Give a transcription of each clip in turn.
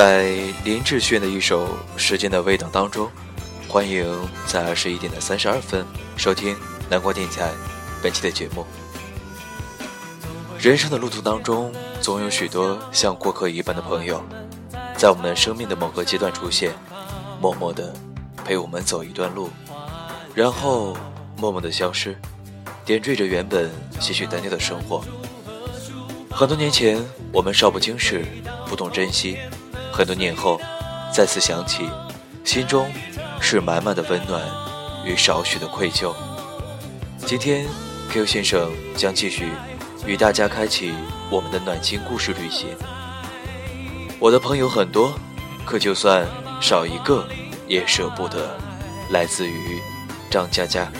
在林志炫的一首《时间的味道》当中，欢迎在二十一点的三十二分收听南国电台本期的节目。人生的路途当中，总有许多像过客一般的朋友，在我们生命的某个阶段出现，默默的陪我们走一段路，然后默默的消失，点缀着原本些许单调的生活。很多年前，我们少不经事，不懂珍惜；很多年后，再次想起，心中是满满的温暖与少许的愧疚。今天，Q 先生将继续。与大家开启我们的暖心故事旅行。我的朋友很多，可就算少一个也舍不得。来自于张嘉佳。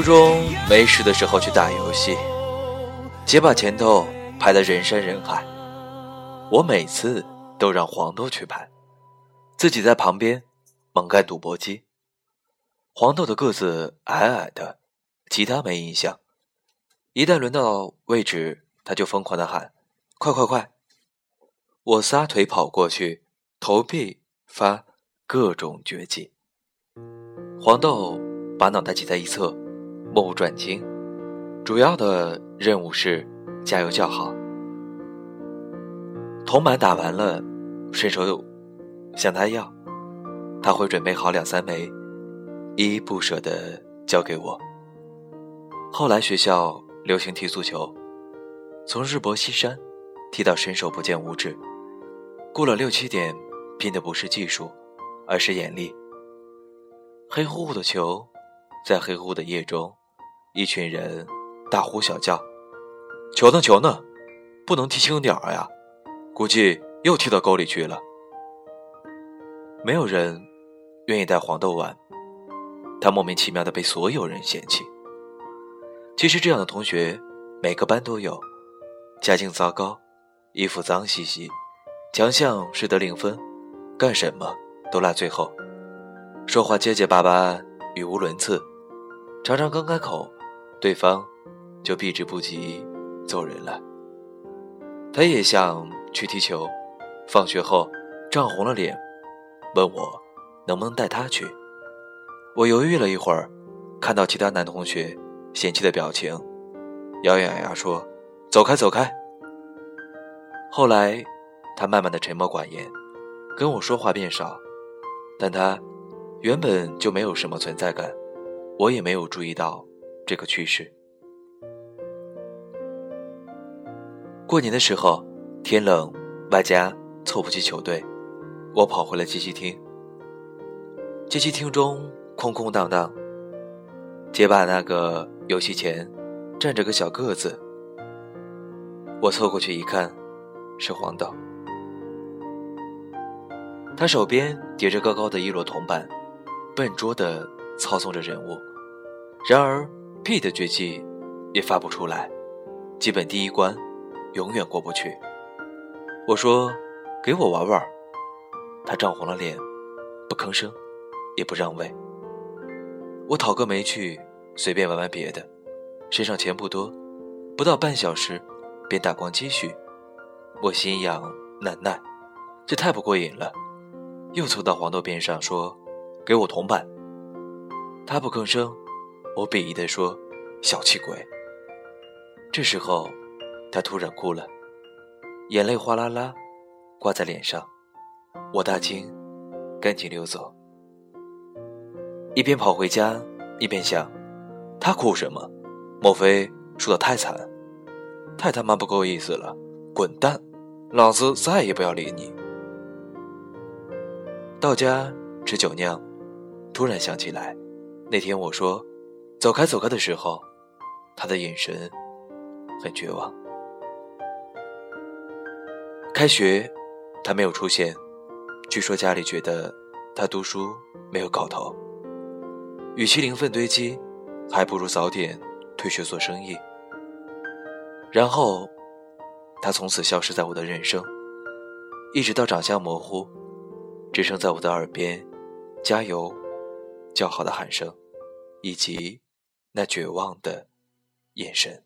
初中没事的时候去打游戏，结把前头排的人山人海，我每次都让黄豆去排，自己在旁边猛干赌博机。黄豆的个子矮矮的，其他没印象。一旦轮到位置，他就疯狂的喊：“快快快！”我撒腿跑过去，投币发各种绝技。黄豆把脑袋挤在一侧。目不转睛，主要的任务是加油叫好。铜板打完了，伸手向他要，他会准备好两三枚，依依不舍地交给我。后来学校流行踢足球，从日薄西山踢到伸手不见五指，过了六七点，拼的不是技术，而是眼力。黑乎乎的球，在黑乎乎的夜中。一群人大呼小叫：“球呢？球呢？不能踢轻点儿呀！估计又踢到沟里去了。”没有人愿意带黄豆玩，他莫名其妙的被所有人嫌弃。其实这样的同学每个班都有，家境糟糕，衣服脏兮兮，强项是得零分，干什么都落最后，说话结结巴巴，语无伦次，常常刚开口。对方就避之不及，走人了。他也想去踢球，放学后涨红了脸，问我能不能带他去。我犹豫了一会儿，看到其他男同学嫌弃的表情，咬咬牙说：“走开，走开。”后来他慢慢的沉默寡言，跟我说话变少，但他原本就没有什么存在感，我也没有注意到。这个趋势。过年的时候，天冷，外加凑不齐球队，我跑回了街机厅。街机厅中空空荡荡，街霸那个游戏前站着个小个子。我凑过去一看，是黄豆。他手边叠着高高的一摞铜板，笨拙的操纵着人物。然而。P 的绝技也发不出来，基本第一关永远过不去。我说：“给我玩玩。”他涨红了脸，不吭声，也不让位。我讨个没趣，随便玩玩别的。身上钱不多，不到半小时便打光积蓄。我心痒难耐，这太不过瘾了，又凑到黄豆边上说：“给我铜板。”他不吭声，我鄙夷地说：“小气鬼。”这时候，他突然哭了，眼泪哗啦啦挂在脸上，我大惊，赶紧溜走。一边跑回家，一边想：他哭什么？莫非输得太惨？太他妈不够意思了！滚蛋！老子再也不要理你。到家吃酒酿，突然想起来，那天我说“走开，走开”的时候，他的眼神很绝望。开学，他没有出现，据说家里觉得他读书没有搞头，与其零分堆积，还不如早点退学做生意。然后。他从此消失在我的人生，一直到长相模糊，只剩在我的耳边“加油”叫好的喊声，以及那绝望的眼神。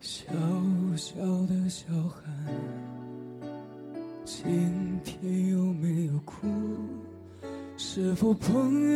小小的小孩，今天有没有哭？是否朋友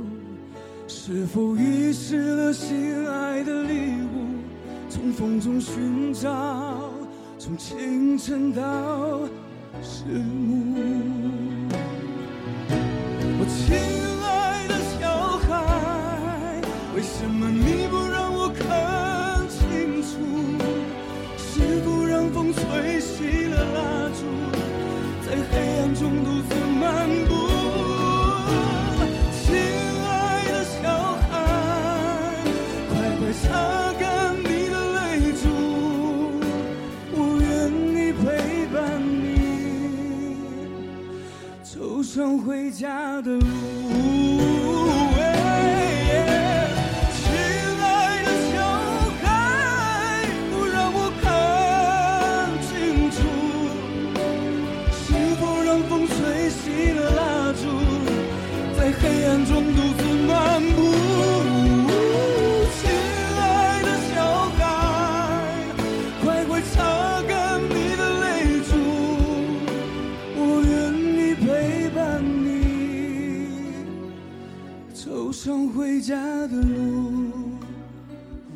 是否遗失了心爱的礼物？从风中寻找，从清晨到日暮。我亲爱的小孩，为什么你不让我看清楚？是否让风？吹熄了蜡烛，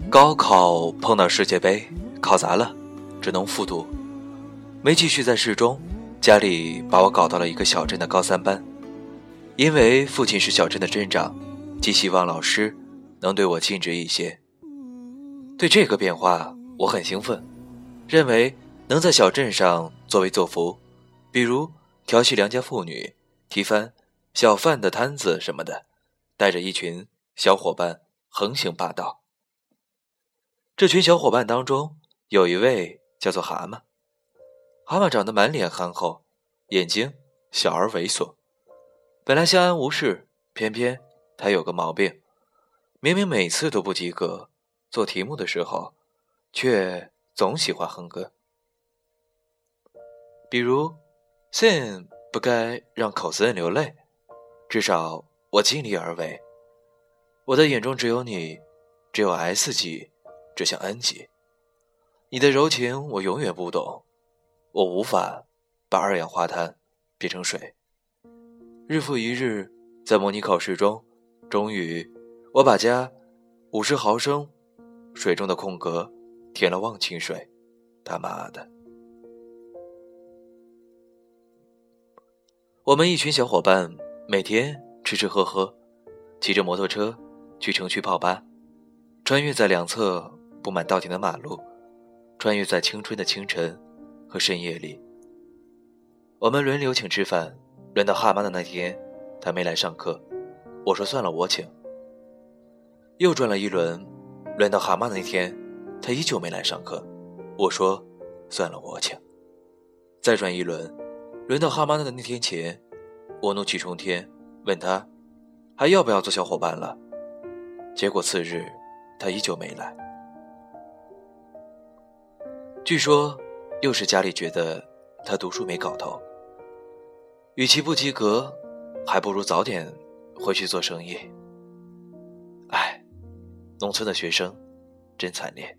高考碰到世界杯，考砸了，只能复读，没继续在市中，家里把我搞到了一个小镇的高三班，因为父亲是小镇的镇长，寄希望老师能对我尽职一些。对这个变化我很兴奋，认为能在小镇上作威作福，比如调戏良家妇女、踢翻小贩的摊子什么的，带着一群小伙伴横行霸道。这群小伙伴当中，有一位叫做蛤蟆。蛤蟆长得满脸憨厚，眼睛小而猥琐。本来相安无事，偏偏他有个毛病：明明每次都不及格，做题目的时候，却总喜欢哼歌。比如，sin 不该让口子人流泪，至少我尽力而为。我的眼中只有你，只有 S 级。只像 N 级，你的柔情我永远不懂，我无法把二氧化碳变成水。日复一日，在模拟考试中，终于我把加五十毫升水中的空格填了忘情水。他妈的！我们一群小伙伴每天吃吃喝喝，骑着摩托车去城区泡吧，穿越在两侧。布满稻田的马路，穿越在青春的清晨和深夜里。我们轮流请吃饭，轮到蛤蟆的那天，他没来上课，我说算了，我请。又转了一轮，轮到蛤蟆那天，他依旧没来上课，我说算了，我请。再转一轮，轮到蛤蟆的那天前，我怒气冲天，问他还要不要做小伙伴了。结果次日，他依旧没来。据说，又是家里觉得他读书没搞头，与其不及格，还不如早点回去做生意。唉，农村的学生真惨烈。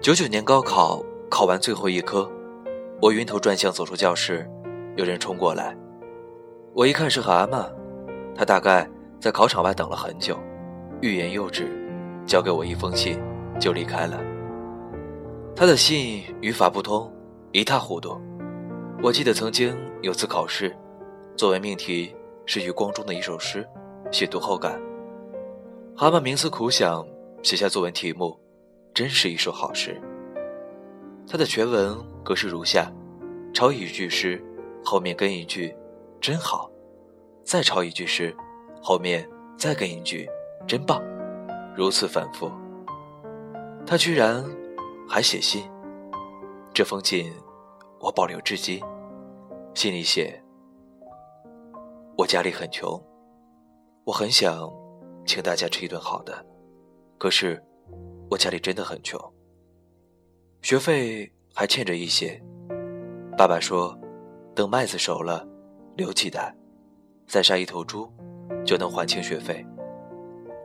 九九年高考。考完最后一科，我晕头转向走出教室，有人冲过来，我一看是蛤蟆，他大概在考场外等了很久，欲言又止，交给我一封信就离开了。他的信语法不通，一塌糊涂。我记得曾经有次考试，作文命题是余光中的一首诗，写读后感。蛤蟆冥思苦想，写下作文题目，真是一首好诗。他的全文格式如下：抄一句诗，后面跟一句“真好”，再抄一句诗，后面再跟一句“真棒”，如此反复。他居然还写信，这封信我保留至今。信里写：“我家里很穷，我很想请大家吃一顿好的，可是我家里真的很穷。”学费还欠着一些，爸爸说，等麦子熟了，留几袋，再杀一头猪，就能还清学费。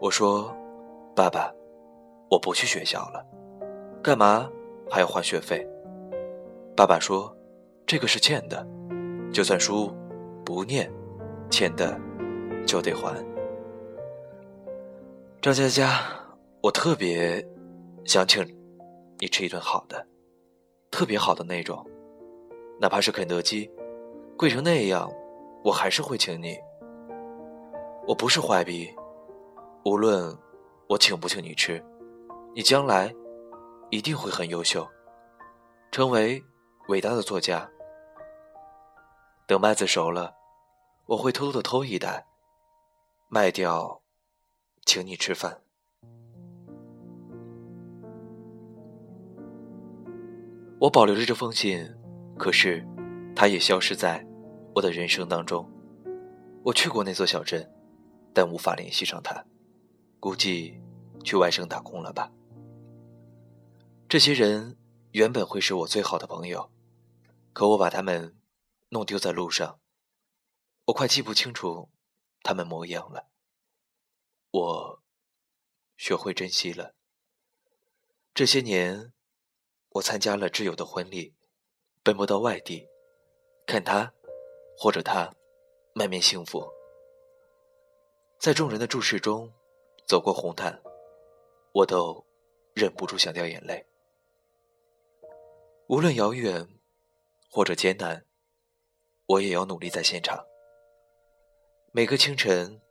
我说，爸爸，我不去学校了，干嘛还要还学费？爸爸说，这个是欠的，就算书不念，欠的就得还。张佳佳，我特别想请。你吃一顿好的，特别好的那种，哪怕是肯德基，贵成那样，我还是会请你。我不是坏逼，无论我请不请你吃，你将来一定会很优秀，成为伟大的作家。等麦子熟了，我会偷偷的偷一袋，卖掉，请你吃饭。我保留着这封信，可是，它也消失在我的人生当中。我去过那座小镇，但无法联系上他，估计去外省打工了吧。这些人原本会是我最好的朋友，可我把他们弄丢在路上，我快记不清楚他们模样了。我学会珍惜了这些年。我参加了挚友的婚礼，奔波到外地，看他或者他满面幸福，在众人的注视中走过红毯，我都忍不住想掉眼泪。无论遥远或者艰难，我也要努力在现场。每个清晨，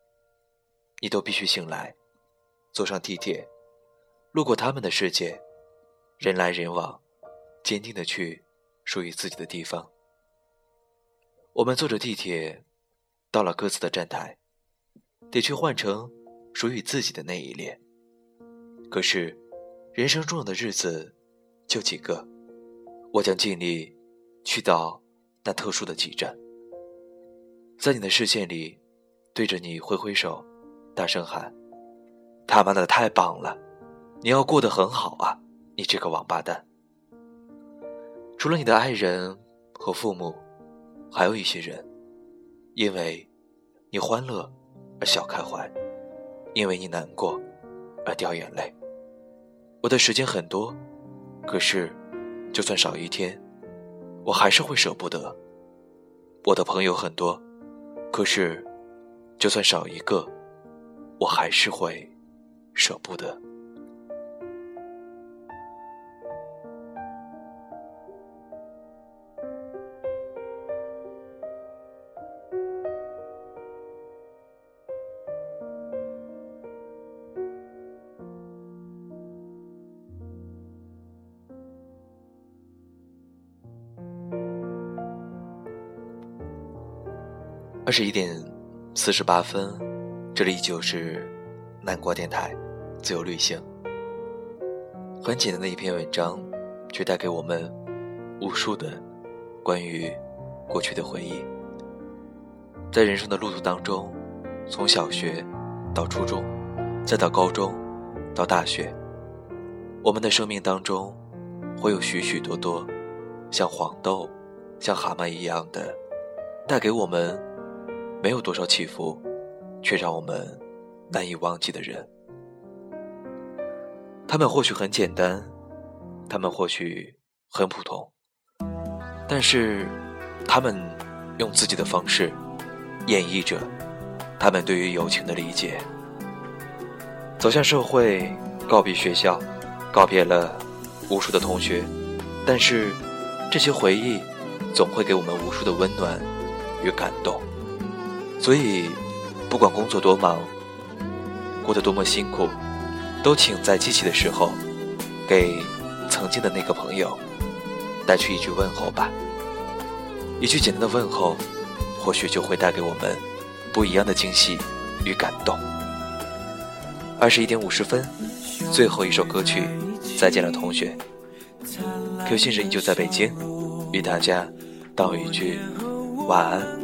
你都必须醒来，坐上地铁，路过他们的世界。人来人往，坚定的去属于自己的地方。我们坐着地铁，到了各自的站台，得去换成属于自己的那一列。可是，人生重要的日子就几个，我将尽力去到那特殊的几站，在你的视线里，对着你挥挥手，大声喊：“他妈的太棒了！你要过得很好啊！”你这个王八蛋！除了你的爱人和父母，还有一些人，因为你欢乐而笑开怀，因为你难过而掉眼泪。我的时间很多，可是就算少一天，我还是会舍不得。我的朋友很多，可是就算少一个，我还是会舍不得。十一点四十八分，这里依旧是南国电台，自由旅行。很简单的一篇文章，却带给我们无数的关于过去的回忆。在人生的路途当中，从小学到初中，再到高中，到大学，我们的生命当中会有许许多多像黄豆、像蛤蟆一样的，带给我们。没有多少起伏，却让我们难以忘记的人。他们或许很简单，他们或许很普通，但是他们用自己的方式演绎着他们对于友情的理解。走向社会，告别学校，告别了无数的同学，但是这些回忆总会给我们无数的温暖与感动。所以，不管工作多忙，过得多么辛苦，都请在记起的时候，给曾经的那个朋友带去一句问候吧。一句简单的问候，或许就会带给我们不一样的惊喜与感动。二十一点五十分，最后一首歌曲《再见了，同学》。Q 先生依旧在北京，与大家道一句晚安，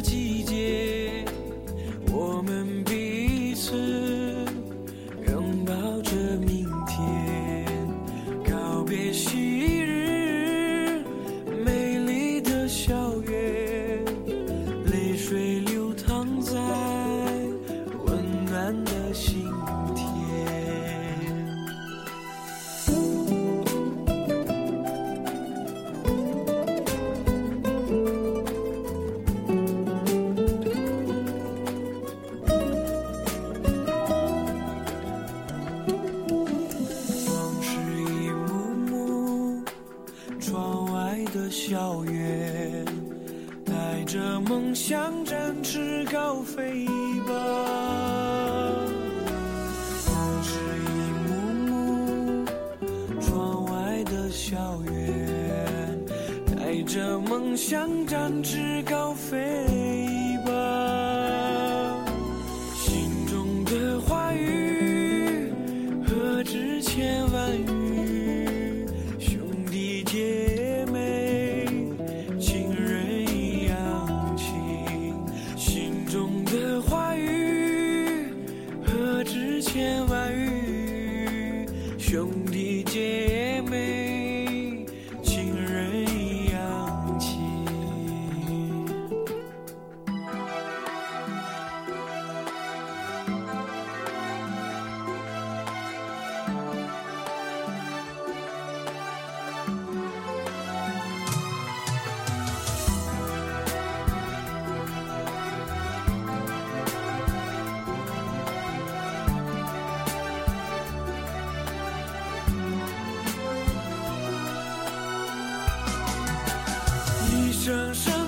人生